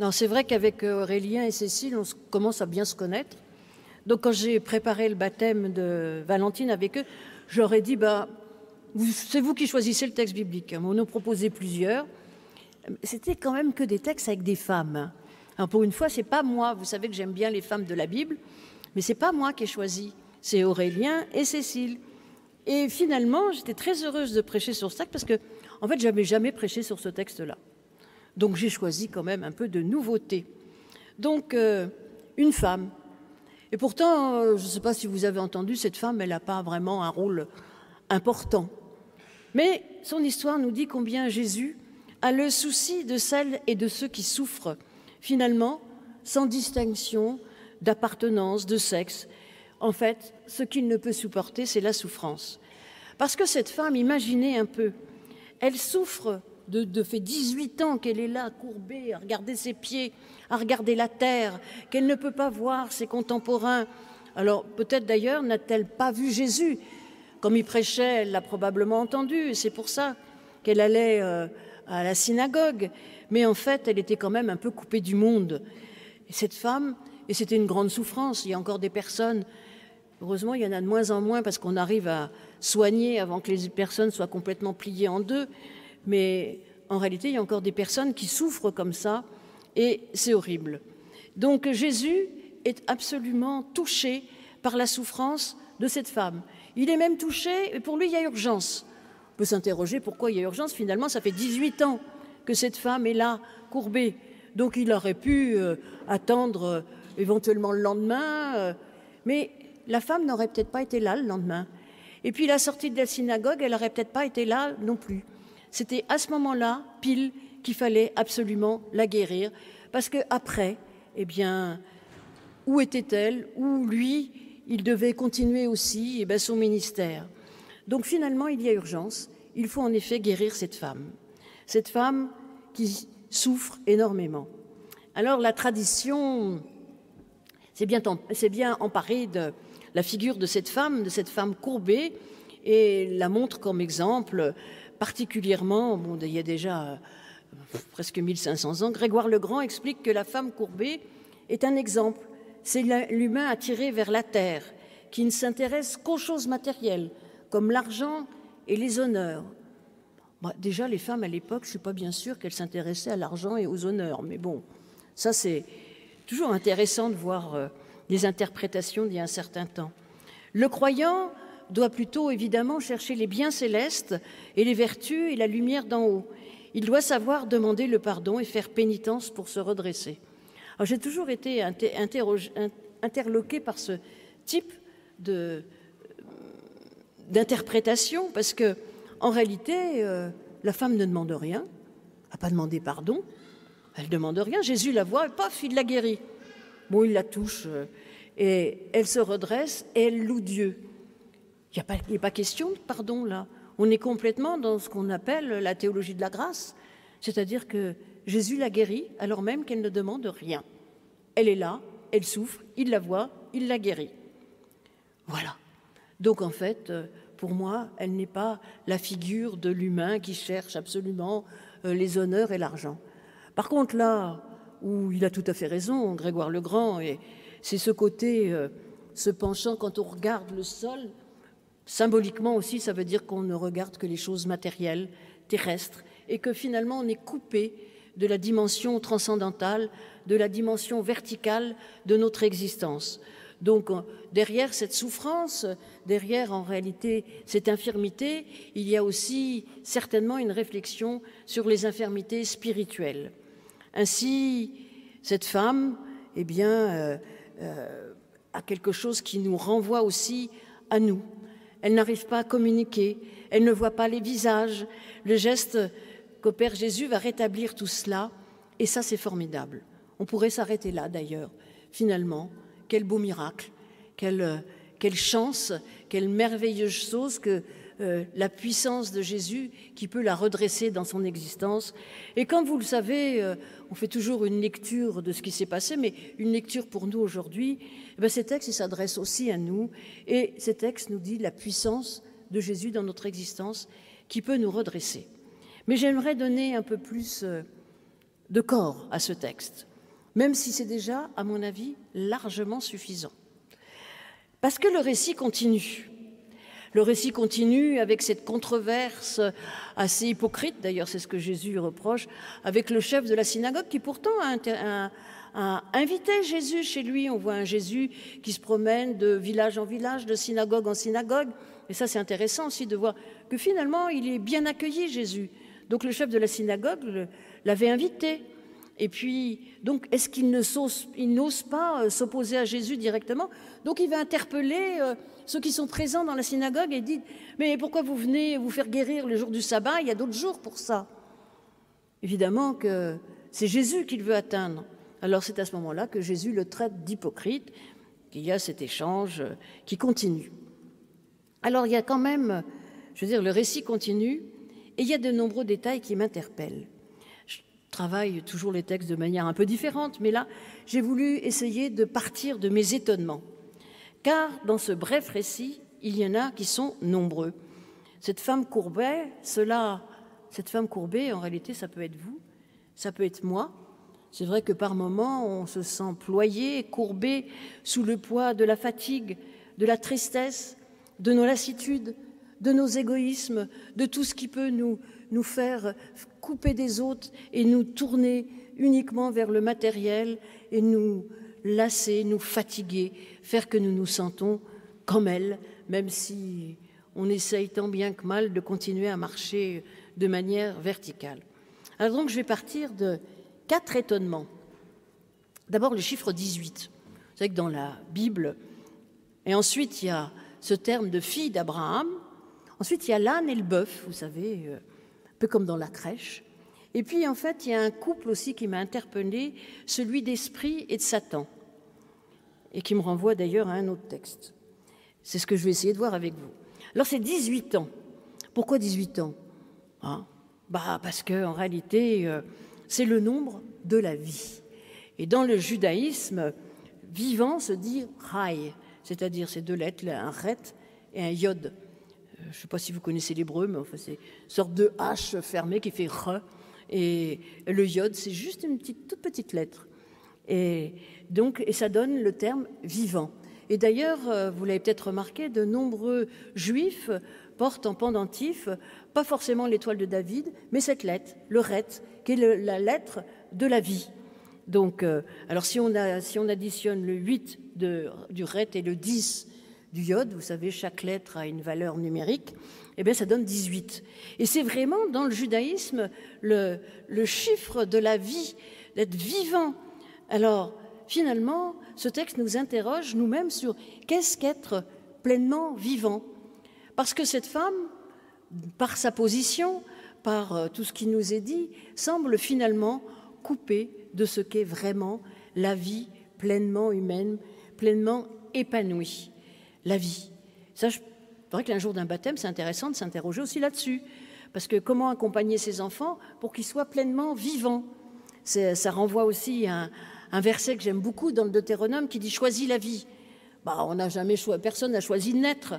Non, c'est vrai qu'avec euh, Aurélien et Cécile, on commence à bien se connaître. Donc quand j'ai préparé le baptême de Valentine avec eux, j'aurais dit, bah, c'est vous qui choisissez le texte biblique. On nous proposait plusieurs. C'était quand même que des textes avec des femmes. Alors pour une fois, c'est pas moi. Vous savez que j'aime bien les femmes de la Bible, mais c'est pas moi qui ai choisi. C'est Aurélien et Cécile. Et finalement, j'étais très heureuse de prêcher sur ce texte parce que, en fait, j'avais jamais prêché sur ce texte-là. Donc j'ai choisi quand même un peu de nouveauté. Donc euh, une femme. Et pourtant, euh, je ne sais pas si vous avez entendu, cette femme, elle n'a pas vraiment un rôle important. Mais son histoire nous dit combien Jésus a le souci de celles et de ceux qui souffrent, finalement, sans distinction d'appartenance, de sexe. En fait, ce qu'il ne peut supporter, c'est la souffrance. Parce que cette femme, imaginez un peu, elle souffre de, de fait 18 ans qu'elle est là, courbée, à regarder ses pieds, à regarder la terre, qu'elle ne peut pas voir ses contemporains. Alors peut-être d'ailleurs n'a-t-elle pas vu Jésus Comme il prêchait, elle l'a probablement entendu, c'est pour ça qu'elle allait euh, à la synagogue. Mais en fait, elle était quand même un peu coupée du monde. Et cette femme, et c'était une grande souffrance, il y a encore des personnes, heureusement il y en a de moins en moins parce qu'on arrive à soigner avant que les personnes soient complètement pliées en deux, mais en réalité, il y a encore des personnes qui souffrent comme ça, et c'est horrible. Donc Jésus est absolument touché par la souffrance de cette femme. Il est même touché, et pour lui, il y a urgence. On peut s'interroger pourquoi il y a urgence. Finalement, ça fait 18 ans que cette femme est là, courbée. Donc il aurait pu euh, attendre euh, éventuellement le lendemain, euh, mais la femme n'aurait peut-être pas été là le lendemain. Et puis la sortie de la synagogue, elle n'aurait peut-être pas été là non plus. C'était à ce moment-là, pile, qu'il fallait absolument la guérir, parce que après, eh bien, où était-elle? Où lui, il devait continuer aussi eh bien, son ministère. Donc finalement, il y a urgence. Il faut en effet guérir cette femme, cette femme qui souffre énormément. Alors la tradition s'est bien emparée de la figure de cette femme, de cette femme courbée, et la montre comme exemple particulièrement, bon, il y a déjà euh, presque 1500 ans, Grégoire le Grand explique que la femme courbée est un exemple. C'est l'humain attiré vers la terre, qui ne s'intéresse qu'aux choses matérielles, comme l'argent et les honneurs. Bah, déjà, les femmes à l'époque, je ne suis pas bien sûre qu'elles s'intéressaient à l'argent et aux honneurs, mais bon, ça c'est toujours intéressant de voir euh, des interprétations d'il y a un certain temps. Le croyant doit plutôt évidemment chercher les biens célestes et les vertus et la lumière d'en haut. Il doit savoir demander le pardon et faire pénitence pour se redresser. J'ai toujours été interloqué par ce type d'interprétation parce que, en réalité, euh, la femme ne demande rien, n'a pas demandé pardon, elle ne demande rien. Jésus la voit et paf, il la guérit. Bon, il la touche euh, et elle se redresse et elle loue Dieu. Il n'y a, pas question de pardon là. On est complètement dans ce qu'on appelle la théologie de la grâce, c'est-à-dire que Jésus la guérit alors même qu'elle ne demande rien. Elle est là, elle souffre, il la voit, il la guérit. Voilà. Donc en fait, euh, pour moi, elle n'est pas la figure de l'humain qui cherche absolument euh, les honneurs et l'argent. Par contre, là où il a tout à fait raison, Grégoire le Grand, c'est ce côté, euh, ce penchant quand on regarde le sol, Symboliquement aussi, ça veut dire qu'on ne regarde que les choses matérielles, terrestres, et que finalement on est coupé de la dimension transcendantale, de la dimension verticale de notre existence. Donc derrière cette souffrance, derrière en réalité cette infirmité, il y a aussi certainement une réflexion sur les infirmités spirituelles. Ainsi, cette femme, eh bien, euh, euh, a quelque chose qui nous renvoie aussi à nous, elle n'arrive pas à communiquer, elle ne voit pas les visages. Le geste qu'opère Jésus va rétablir tout cela, et ça c'est formidable. On pourrait s'arrêter là d'ailleurs. Finalement, quel beau miracle, quelle, quelle chance, quelle merveilleuse chose que euh, la puissance de Jésus qui peut la redresser dans son existence. Et comme vous le savez, euh, on fait toujours une lecture de ce qui s'est passé, mais une lecture pour nous aujourd'hui, eh ces textes s'adressent aussi à nous. Et ces textes nous disent la puissance de Jésus dans notre existence qui peut nous redresser. Mais j'aimerais donner un peu plus euh, de corps à ce texte. même si c'est déjà, à mon avis, largement suffisant. Parce que le récit continue. Le récit continue avec cette controverse assez hypocrite, d'ailleurs c'est ce que Jésus reproche, avec le chef de la synagogue qui pourtant a, invité Jésus chez lui. On voit un Jésus qui se promène de village en village, de synagogue en synagogue. Et ça c'est intéressant aussi de voir que finalement il est bien accueilli Jésus. Donc le chef de la synagogue l'avait invité. Et puis, donc, est-ce qu'il n'ose pas euh, s'opposer à Jésus directement? Donc, il va interpeller euh, ceux qui sont présents dans la synagogue et dit Mais pourquoi vous venez vous faire guérir le jour du sabbat? Il y a d'autres jours pour ça. Évidemment que c'est Jésus qu'il veut atteindre. Alors, c'est à ce moment-là que Jésus le traite d'hypocrite, qu'il y a cet échange euh, qui continue. Alors, il y a quand même, je veux dire, le récit continue et il y a de nombreux détails qui m'interpellent travaille toujours les textes de manière un peu différente, mais là, j'ai voulu essayer de partir de mes étonnements. Car dans ce bref récit, il y en a qui sont nombreux. Cette femme courbée, cela, cette femme courbée, en réalité, ça peut être vous, ça peut être moi. C'est vrai que par moments, on se sent ployé, courbé sous le poids de la fatigue, de la tristesse, de nos lassitudes, de nos égoïsmes, de tout ce qui peut nous, nous faire couper des autres et nous tourner uniquement vers le matériel et nous lasser, nous fatiguer, faire que nous nous sentons comme elle, même si on essaye tant bien que mal de continuer à marcher de manière verticale. Alors donc je vais partir de quatre étonnements. D'abord le chiffre 18. Vous savez que dans la Bible, et ensuite il y a ce terme de fille d'Abraham, ensuite il y a l'âne et le bœuf, vous savez, euh, peu comme dans la crèche. Et puis, en fait, il y a un couple aussi qui m'a interpellé, celui d'Esprit et de Satan, et qui me renvoie d'ailleurs à un autre texte. C'est ce que je vais essayer de voir avec vous. Alors, c'est 18 ans. Pourquoi 18 ans? Hein bah, Parce qu'en réalité, euh, c'est le nombre de la vie. Et dans le judaïsme, vivant se dit rai, c'est-à-dire ces deux lettres, un ret et un yod je ne sais pas si vous connaissez l'hébreu, mais enfin, c'est une sorte de H fermée qui fait re. Et le yod, c'est juste une petite, toute petite lettre. Et, donc, et ça donne le terme vivant. Et d'ailleurs, euh, vous l'avez peut-être remarqué, de nombreux juifs portent en pendentif, pas forcément l'étoile de David, mais cette lettre, le ret, qui est la lettre de la vie. Donc, euh, alors si on, a, si on additionne le 8 de, du ret et le 10 du iode, vous savez, chaque lettre a une valeur numérique, eh bien ça donne 18. Et c'est vraiment dans le judaïsme le, le chiffre de la vie, d'être vivant. Alors, finalement, ce texte nous interroge nous-mêmes sur qu'est-ce qu'être pleinement vivant. Parce que cette femme, par sa position, par euh, tout ce qui nous est dit, semble finalement coupée de ce qu'est vraiment la vie pleinement humaine, pleinement épanouie la vie. Ça, je vrai que jour d'un baptême, c'est intéressant de s'interroger aussi là-dessus. Parce que comment accompagner ces enfants pour qu'ils soient pleinement vivants? Ça renvoie aussi à un, verset que j'aime beaucoup dans le Deutéronome qui dit Choisis la vie. Bah, on n'a jamais personne n'a choisi de naître.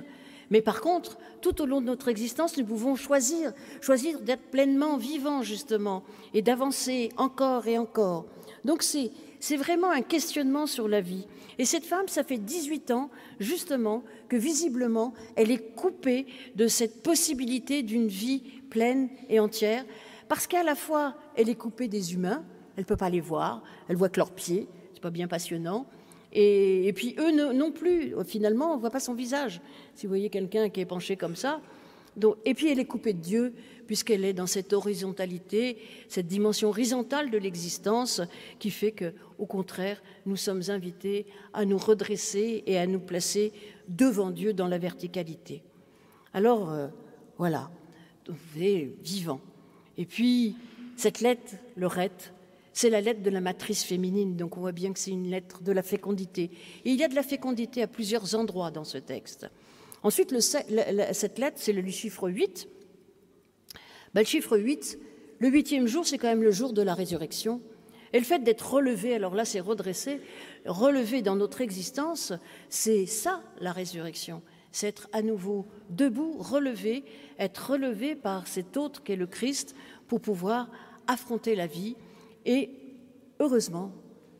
Mais par contre, tout au long de notre existence, nous pouvons choisir, choisir d'être pleinement vivants, justement, et d'avancer encore et encore. Donc c'est vraiment un questionnement sur la vie. Et cette femme, ça fait 18 ans, justement, que visiblement, elle est coupée de cette possibilité d'une vie pleine et entière, parce qu'à la fois, elle est coupée des humains, elle ne peut pas les voir, elle voit que leurs pieds, c'est pas bien passionnant, et, puis eux non plus, finalement, on ne voit pas son visage. Si vous voyez quelqu'un qui est penché comme ça, et puis elle est coupée de Dieu, puisqu'elle est dans cette horizontalité, cette dimension horizontale de l'existence qui fait que, au contraire, nous sommes invités à nous redresser et à nous placer devant Dieu dans la verticalité. Alors, euh, voilà, vous êtes vivant. Et puis, cette lettre, le ret, c'est la lettre de la matrice féminine, donc on voit bien que c'est une lettre de la fécondité. Et il y a de la fécondité à plusieurs endroits dans ce texte. Ensuite, cette lettre, c'est le chiffre 8. Ben, le chiffre 8, le huitième jour, c'est quand même le jour de la résurrection. Et le fait d'être relevé, alors là, c'est redressé, relevé dans notre existence, c'est ça la résurrection. C'est être à nouveau debout, relevé, être relevé par cet autre qu'est le Christ pour pouvoir affronter la vie. Et heureusement,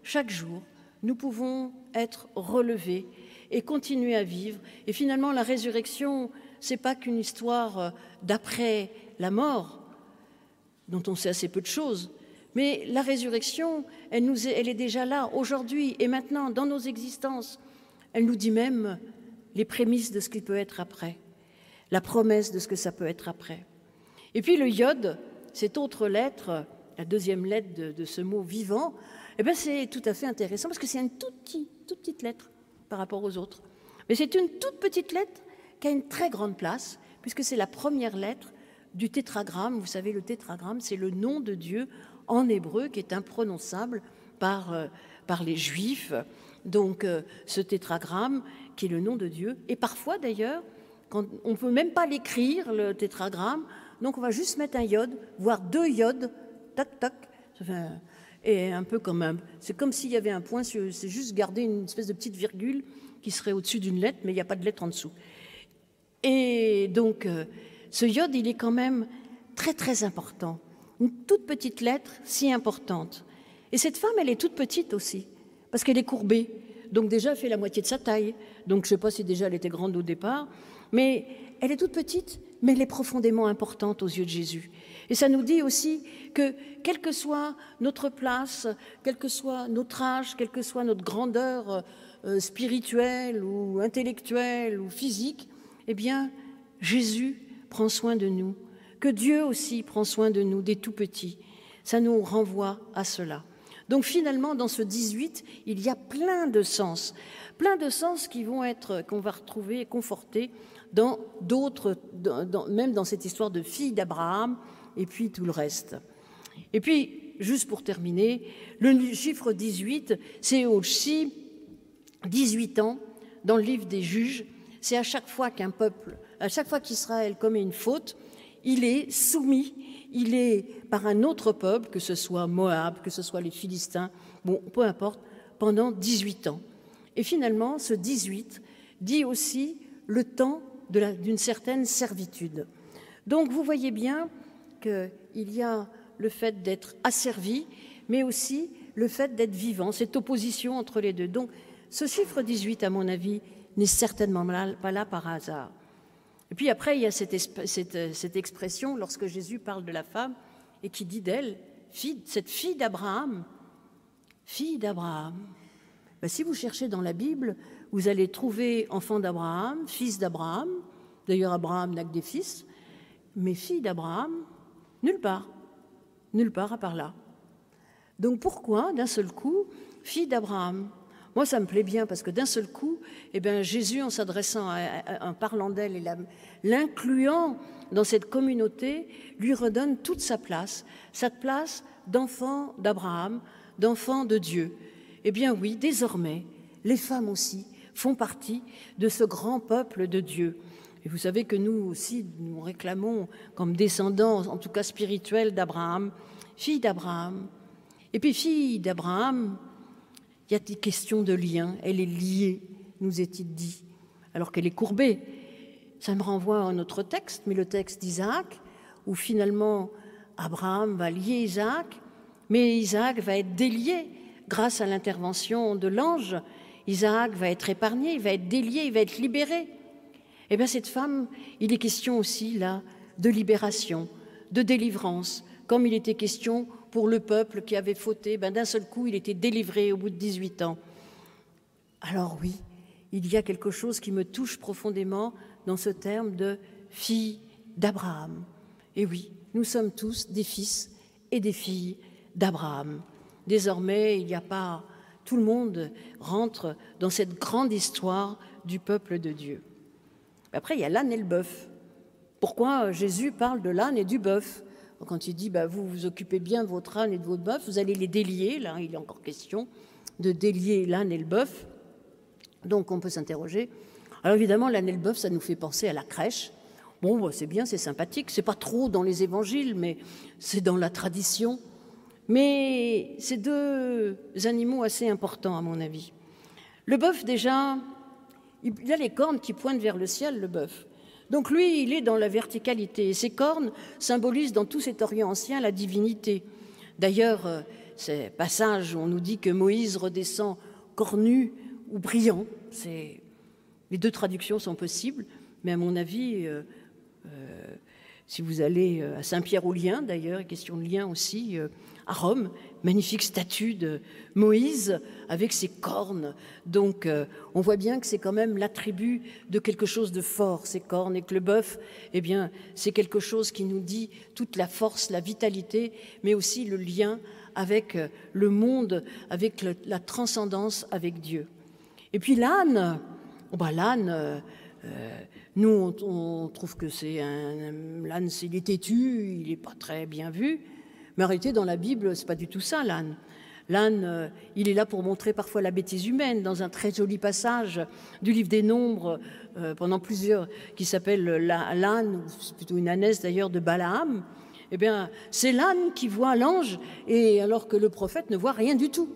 chaque jour, nous pouvons être relevés et continuer à vivre. Et finalement, la résurrection, c'est pas qu'une histoire d'après la mort, dont on sait assez peu de choses, mais la résurrection, elle, est, déjà là, aujourd'hui et maintenant, dans nos existences. Elle nous dit même les prémices de ce qui peut être après, la promesse de ce que ça peut être après. Et puis le iode, cette autre lettre, la deuxième lettre de, ce mot vivant, eh bien c'est tout à fait intéressant parce que c'est une toute petite lettre par rapport aux autres. Mais c'est une toute petite lettre qui a une très grande place, puisque c'est la première lettre du tétragramme. Vous savez, le tétragramme, c'est le nom de Dieu en hébreu qui est imprononçable par, euh, par les Juifs. Donc, euh, ce tétragramme, qui est le nom de Dieu, et parfois d'ailleurs, on ne peut même pas l'écrire, le tétragramme, donc on va juste mettre un iode, voire deux iodes, tac, tac, et un peu comme un. C'est comme s'il y avait un point, c'est juste garder une espèce de petite virgule qui serait au-dessus d'une lettre, mais il n'y a pas de lettre en dessous. Et donc, euh, ce iode, il est quand même très très important. Une toute petite lettre si importante. Et cette femme, elle est toute petite aussi, parce qu'elle est courbée. Donc déjà, elle fait la moitié de sa taille. Donc je ne sais pas si déjà elle était grande au départ, mais elle est toute petite, mais elle est profondément importante aux yeux de Jésus. Et ça nous dit aussi que, quelle que soit notre place, quel que soit notre âge, quelle que soit notre grandeur euh, spirituelle ou intellectuelle ou physique, eh bien, Jésus prend soin de nous, que Dieu aussi prend soin de nous, des tout petits. Ça nous renvoie à cela. Donc finalement, dans ce 18, il y a plein de sens, plein de sens qui vont être, qu'on va retrouver et conforter dans d'autres, même dans cette histoire de fille d'Abraham et puis tout le reste. Et puis, juste pour terminer, le chiffre 18, c'est aussi 18 ans dans le livre des juges. C'est à chaque fois qu'un peuple à chaque fois qu'Israël commet une faute, il est soumis, il est par un autre peuple, que ce soit Moab, que ce soit les Philistins, bon, peu importe, pendant 18 ans. Et finalement, ce 18 dit aussi le temps d'une certaine servitude. Donc vous voyez bien qu'il y a le fait d'être asservi, mais aussi le fait d'être vivant, cette opposition entre les deux. Donc ce chiffre 18, à mon avis, n'est certainement pas là par hasard. Et puis après, il y a cette, expression lorsque Jésus parle de la femme et qui dit d'elle, cette fille d'Abraham, fille d'Abraham. Ben, si vous cherchez dans la Bible, vous allez trouver enfant d'Abraham, fils d'Abraham. D'ailleurs, Abraham n'a que des fils, mais fille d'Abraham, nulle part. Nulle part à part là. Donc pourquoi, d'un seul coup, fille d'Abraham? Moi, ça me plaît bien parce que d'un seul coup, eh bien, Jésus, en s'adressant, en parlant d'elle et l'incluant dans cette communauté, lui redonne toute sa place, cette place d'enfant d'Abraham, d'enfant de Dieu. Eh bien oui, désormais, les femmes aussi font partie de ce grand peuple de Dieu. Et vous savez que nous aussi, nous réclamons comme descendants, en tout cas spirituels, d'Abraham, fille d'Abraham. Et puis fille d'Abraham, il y a des questions de lien. Elle est liée, nous est-il dit, alors qu'elle est courbée. Ça me renvoie à un autre texte, mais le texte d'Isaac, où finalement Abraham va lier Isaac, mais Isaac va être délié grâce à l'intervention de l'ange. Isaac va être épargné, il va être délié, il va être libéré. Eh bien, cette femme, il est question aussi là de libération, de délivrance, comme il était question pour le peuple qui avait fauté, ben d'un seul coup, il était délivré au bout de 18 ans. Alors oui, il y a quelque chose qui me touche profondément dans ce terme de fille d'Abraham. Et oui, nous sommes tous des fils et des filles d'Abraham. Désormais, il n'y a pas tout le monde rentre dans cette grande histoire du peuple de Dieu. Après, il y a l'âne et le bœuf. Pourquoi Jésus parle de l'âne et du bœuf? Quand il dit bah, vous vous occupez bien de votre âne et de votre bœuf, vous allez les délier. Là, il est encore question de délier l'âne et le bœuf. Donc, on peut s'interroger. Alors, évidemment, l'âne et le bœuf, ça nous fait penser à la crèche. Bon, bah, c'est bien, c'est sympathique. C'est pas trop dans les évangiles, mais c'est dans la tradition. Mais c'est deux animaux assez importants, à mon avis. Le bœuf, déjà, il a les cornes qui pointent vers le ciel, le bœuf. Donc lui, il est dans la verticalité. Et ses cornes symbolisent dans tout cet Orient ancien la divinité. D'ailleurs, euh, ces passages où on nous dit que Moïse redescend cornu ou brillant. Les deux traductions sont possibles, mais à mon avis, euh, euh, si vous allez à Saint-Pierre-aux-Liens, d'ailleurs, question de lien aussi, à Rome, magnifique statue de Moïse avec ses cornes. Donc euh, on voit bien que c'est quand même l'attribut de quelque chose de fort, ces cornes, et que le bœuf, eh bien, c'est quelque chose qui nous dit toute la force, la vitalité, mais aussi le lien avec euh, le monde, avec la transcendance avec Dieu. Et puis l'âne, oh bah, l'âne, euh, nous on, trouve que c'est un l'âne, il est têtu, il n'est pas très bien vu. Mais en réalité, dans la Bible, c'est pas du tout ça, l'âne. L'âne, euh, il est là pour montrer parfois la bêtise humaine dans un très joli passage du livre des Nombres, euh, pendant plusieurs, qui s'appelle l'âne, c'est plutôt une ânesse d'ailleurs de Balaam. Eh bien, c'est l'âne qui voit l'ange, et alors que le prophète ne voit rien du tout.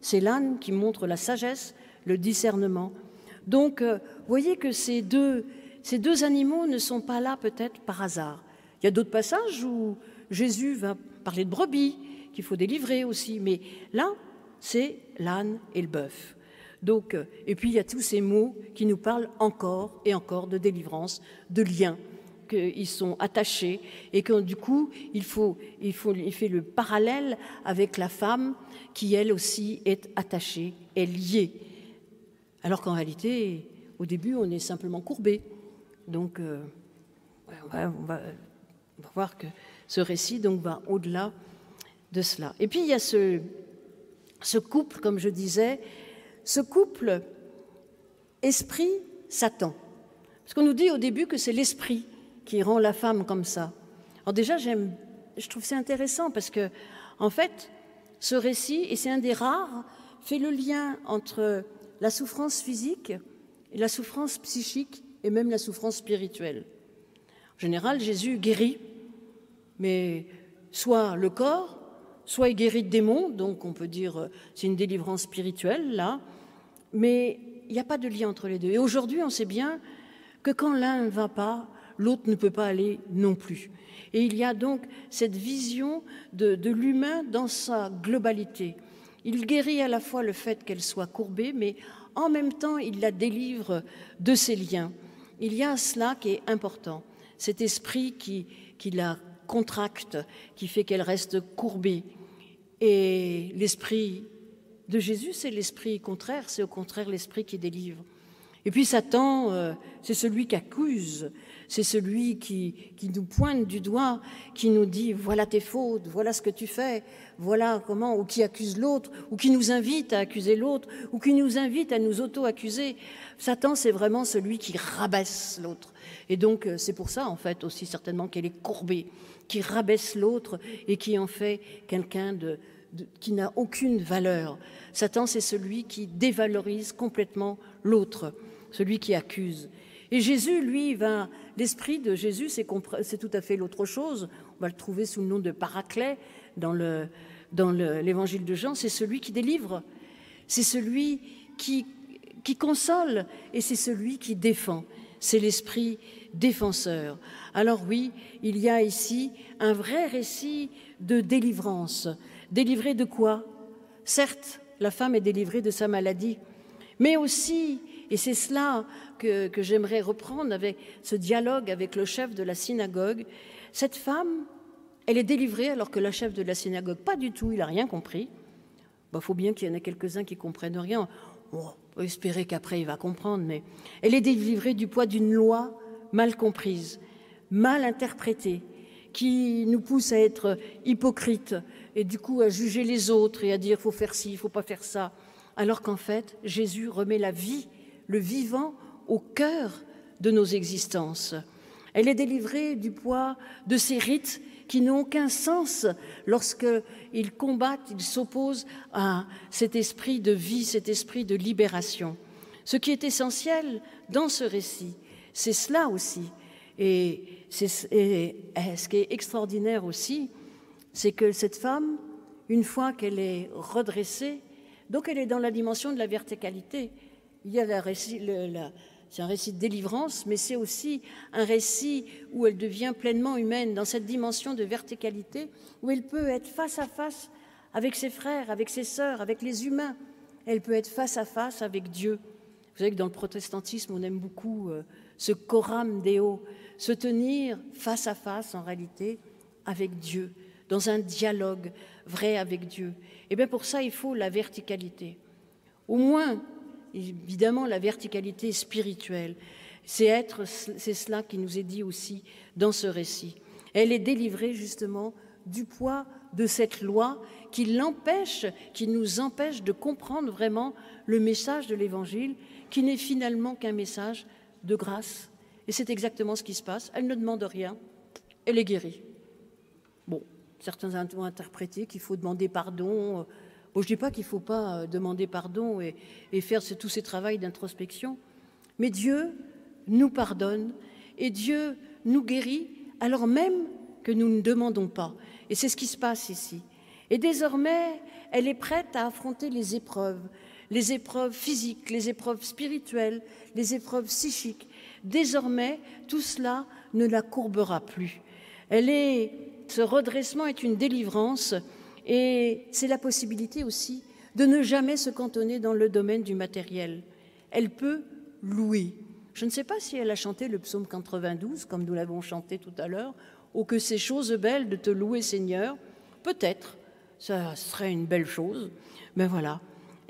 C'est l'âne qui montre la sagesse, le discernement. Donc, euh, voyez que ces deux, ces deux animaux ne sont pas là peut-être par hasard. Il y a d'autres passages où Jésus va parler de brebis, qu'il faut délivrer aussi. Mais là, c'est l'âne et le bœuf. Donc, euh, et puis il y a tous ces mots qui nous parlent encore et encore de délivrance, de lien, qu'ils sont attachés et que du coup, il faut, il faut, il fait le parallèle avec la femme qui elle aussi est attachée, est liée. Alors qu'en réalité, au début, on est simplement courbé. Donc, euh, on, va, voir que ce récit donc va au-delà de cela. Et puis il y a ce, ce couple, comme je disais, ce couple esprit-Satan. Parce qu'on nous dit au début que c'est l'esprit qui rend la femme comme ça. Alors déjà, j'aime, je trouve c'est intéressant parce que, en fait, ce récit, et c'est un des rares, fait le lien entre la souffrance physique et la souffrance psychique et même la souffrance spirituelle. En général, Jésus guérit mais soit le corps, soit il guérit de démons, donc on peut dire euh, c'est une délivrance spirituelle là, mais il n'y a pas de lien entre les deux. Et aujourd'hui, on sait bien que quand l'un ne va pas, l'autre ne peut pas aller non plus. Et il y a donc cette vision de, de l'humain dans sa globalité. Il guérit à la fois le fait qu'elle soit courbée, mais en même temps, il la délivre de ses liens. Il y a cela qui est important, cet esprit qui, qui la contracte, qui fait qu'elle reste courbée. Et l'esprit de Jésus, c'est l'esprit contraire, c'est au contraire l'esprit qui délivre. Et puis Satan, euh, c'est celui qui accuse, c'est celui qui, qui, nous pointe du doigt, qui nous dit voilà tes fautes, voilà ce que tu fais, voilà comment, ou qui accuse l'autre, ou qui nous invite à accuser l'autre, ou qui nous invite à nous auto-accuser. Satan, c'est vraiment celui qui rabaisse l'autre. Et donc, euh, c'est pour ça, en fait, aussi certainement qu'elle est courbée qui rabaisse l'autre et qui en fait quelqu'un de, qui n'a aucune valeur. Satan, c'est celui qui dévalorise complètement l'autre, celui qui accuse. Et Jésus, lui, va. L'esprit de Jésus, c'est tout à fait l'autre chose. On va le trouver sous le nom de Paraclet dans le dans l'évangile de Jean. C'est celui qui délivre. C'est celui qui console et c'est celui qui défend. C'est l'esprit défenseur. Alors oui, il y a ici un vrai récit de délivrance. Délivrée de quoi? Certes, la femme est délivrée de sa maladie, mais aussi, et c'est cela que, j'aimerais reprendre avec ce dialogue avec le chef de la synagogue, cette femme, elle est délivrée alors que le chef de la synagogue, pas du tout, il n'a rien compris. Il bah, faut bien qu'il y en ait quelques-uns qui comprennent rien. on espérer qu'après il va comprendre, mais elle est délivrée du poids d'une loi mal comprise, mal interprétée, qui nous pousse à être hypocrites et du coup à juger les autres et à dire faut faire ci, il faut pas faire ça, alors qu'en fait Jésus remet la vie, le vivant au cœur de nos existences. Elle est délivrée du poids de ces rites qui n'ont aucun sens lorsqu'ils combattent, ils s'opposent à cet esprit de vie, cet esprit de libération. Ce qui est essentiel dans ce récit, c'est cela aussi. Et, ce qui est extraordinaire aussi, c'est que cette femme, une fois qu'elle est redressée, donc elle est dans la dimension de la verticalité. Il y a la c'est un récit de délivrance, mais c'est aussi un récit où elle devient pleinement humaine, dans cette dimension de verticalité, où elle peut être face à face avec ses frères, avec ses sœurs, avec les humains. Elle peut être face à face avec Dieu. Vous savez que dans le protestantisme, on aime beaucoup euh, ce coram deo, se tenir face à face en réalité avec Dieu, dans un dialogue vrai avec Dieu. Et bien pour ça, il faut la verticalité. Au moins, évidemment, la verticalité spirituelle. C'est être, c'est cela qui nous est dit aussi dans ce récit. Elle est délivrée justement du poids de cette loi qui l'empêche, qui nous empêche de comprendre vraiment le message de l'Évangile, qui n'est finalement qu'un message de grâce. Et c'est exactement ce qui se passe. Elle ne demande rien, elle est guérie. Bon, certains ont interprété qu'il faut demander pardon. Bon, je ne dis pas qu'il ne faut pas euh, demander pardon et, et faire ce, tous ces travaux d'introspection, mais Dieu nous pardonne et Dieu nous guérit alors même que nous ne demandons pas. Et c'est ce qui se passe ici. Et désormais, elle est prête à affronter les épreuves, les épreuves physiques, les épreuves spirituelles, les épreuves psychiques. Désormais, tout cela ne la courbera plus. Elle est, ce redressement est une délivrance et c'est la possibilité aussi de ne jamais se cantonner dans le domaine du matériel. Elle peut louer. Je ne sais pas si elle a chanté le psaume 92, comme nous l'avons chanté tout à l'heure, ou que ces choses belles de te louer Seigneur. Peut-être, ça serait une belle chose, mais voilà.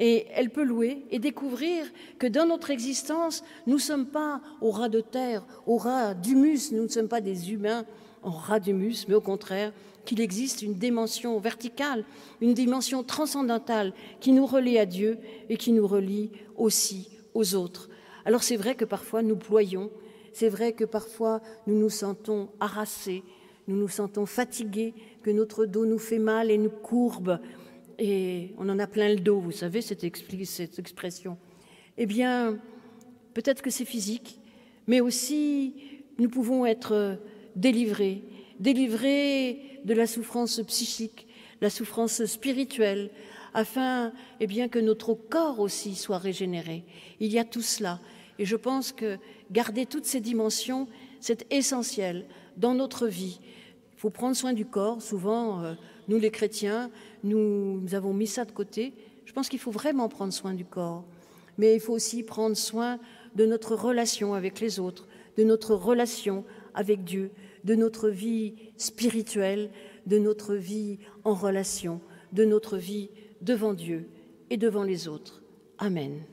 Et elle peut louer et découvrir que dans notre existence, nous ne sommes pas au ras de terre, au ras d'humus, nous ne sommes pas des humains en ras d'humus, mais au contraire, qu'il existe une dimension verticale, une dimension transcendantale qui nous relie à Dieu et qui nous relie aussi aux autres. Alors c'est vrai que parfois nous ployons, c'est vrai que parfois nous nous sentons harassés, nous nous sentons fatigués, que notre dos nous fait mal et nous courbe, et on en a plein le dos, vous savez cette, expression. Eh bien, peut-être que c'est physique, mais aussi nous pouvons être délivrés, délivrés de la souffrance psychique, la souffrance spirituelle, afin eh bien, que notre corps aussi soit régénéré. Il y a tout cela. Et je pense que garder toutes ces dimensions, c'est essentiel dans notre vie. Il faut prendre soin du corps. Souvent, euh, nous les chrétiens, nous, avons mis ça de côté. Je pense qu'il faut vraiment prendre soin du corps. Mais il faut aussi prendre soin de notre relation avec les autres, de notre relation avec Dieu, de notre vie spirituelle, de notre vie en relation, de notre vie devant Dieu et devant les autres. Amen.